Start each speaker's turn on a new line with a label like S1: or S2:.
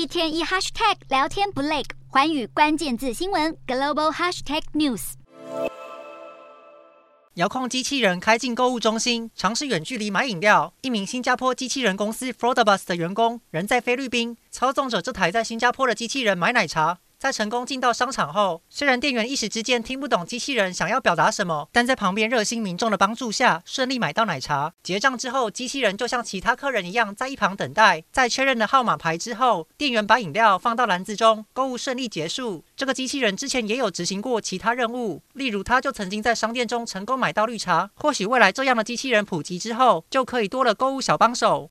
S1: 一天一 hashtag 聊天不累，寰宇关键字新闻 global hashtag news。
S2: 遥控机器人开进购物中心，尝试远距离买饮料。一名新加坡机器人公司 Frodebus 的员工人在菲律宾，操纵着这台在新加坡的机器人买奶茶。在成功进到商场后，虽然店员一时之间听不懂机器人想要表达什么，但在旁边热心民众的帮助下，顺利买到奶茶。结账之后，机器人就像其他客人一样在一旁等待。在确认了号码牌之后，店员把饮料放到篮子中，购物顺利结束。这个机器人之前也有执行过其他任务，例如他就曾经在商店中成功买到绿茶。或许未来这样的机器人普及之后，就可以多了购物小帮手。